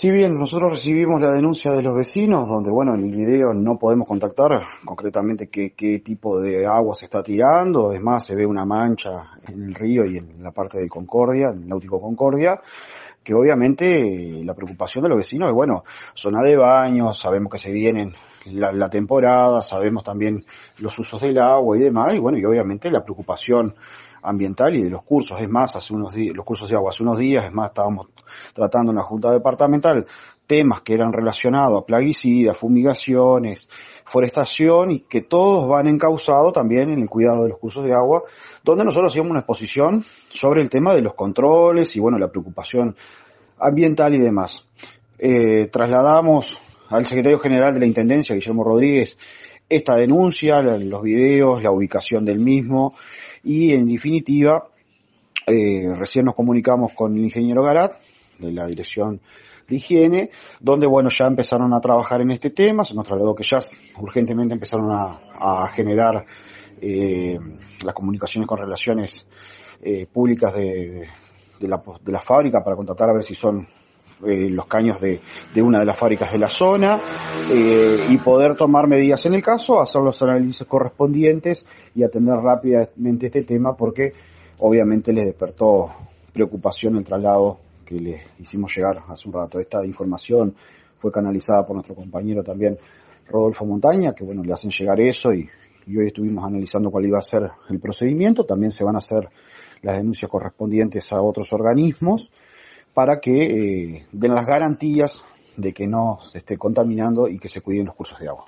Si bien nosotros recibimos la denuncia de los vecinos, donde bueno, en el video no podemos contactar concretamente qué, qué, tipo de agua se está tirando, es más, se ve una mancha en el río y en la parte del Concordia, en el náutico Concordia, que obviamente la preocupación de los vecinos es, bueno, zona de baño, sabemos que se vienen la, temporada, sabemos también los usos del agua y demás, y bueno, y obviamente la preocupación ambiental y de los cursos. Es más, hace unos días, los cursos de agua hace unos días, es más, estábamos tratando en la Junta Departamental temas que eran relacionados a plaguicidas, fumigaciones, forestación y que todos van encausados también en el cuidado de los cursos de agua, donde nosotros hacíamos una exposición sobre el tema de los controles y bueno, la preocupación ambiental y demás. Eh, trasladamos al secretario general de la Intendencia, Guillermo Rodríguez, esta denuncia, los videos, la ubicación del mismo y en definitiva eh, recién nos comunicamos con el ingeniero Garat de la Dirección de Higiene, donde bueno ya empezaron a trabajar en este tema, se nos trasladó que ya urgentemente empezaron a, generar eh, las comunicaciones con relaciones eh, públicas de, de, la, de la fábrica para contratar a ver si son eh, los caños de, de, una de las fábricas de la zona eh, y poder tomar medidas en el caso, hacer los análisis correspondientes y atender rápidamente este tema porque obviamente les despertó preocupación el traslado que les hicimos llegar hace un rato. Esta información fue canalizada por nuestro compañero también Rodolfo Montaña, que bueno, le hacen llegar eso y, y hoy estuvimos analizando cuál iba a ser el procedimiento. También se van a hacer las denuncias correspondientes a otros organismos para que eh, den las garantías de que no se esté contaminando y que se cuiden los cursos de agua.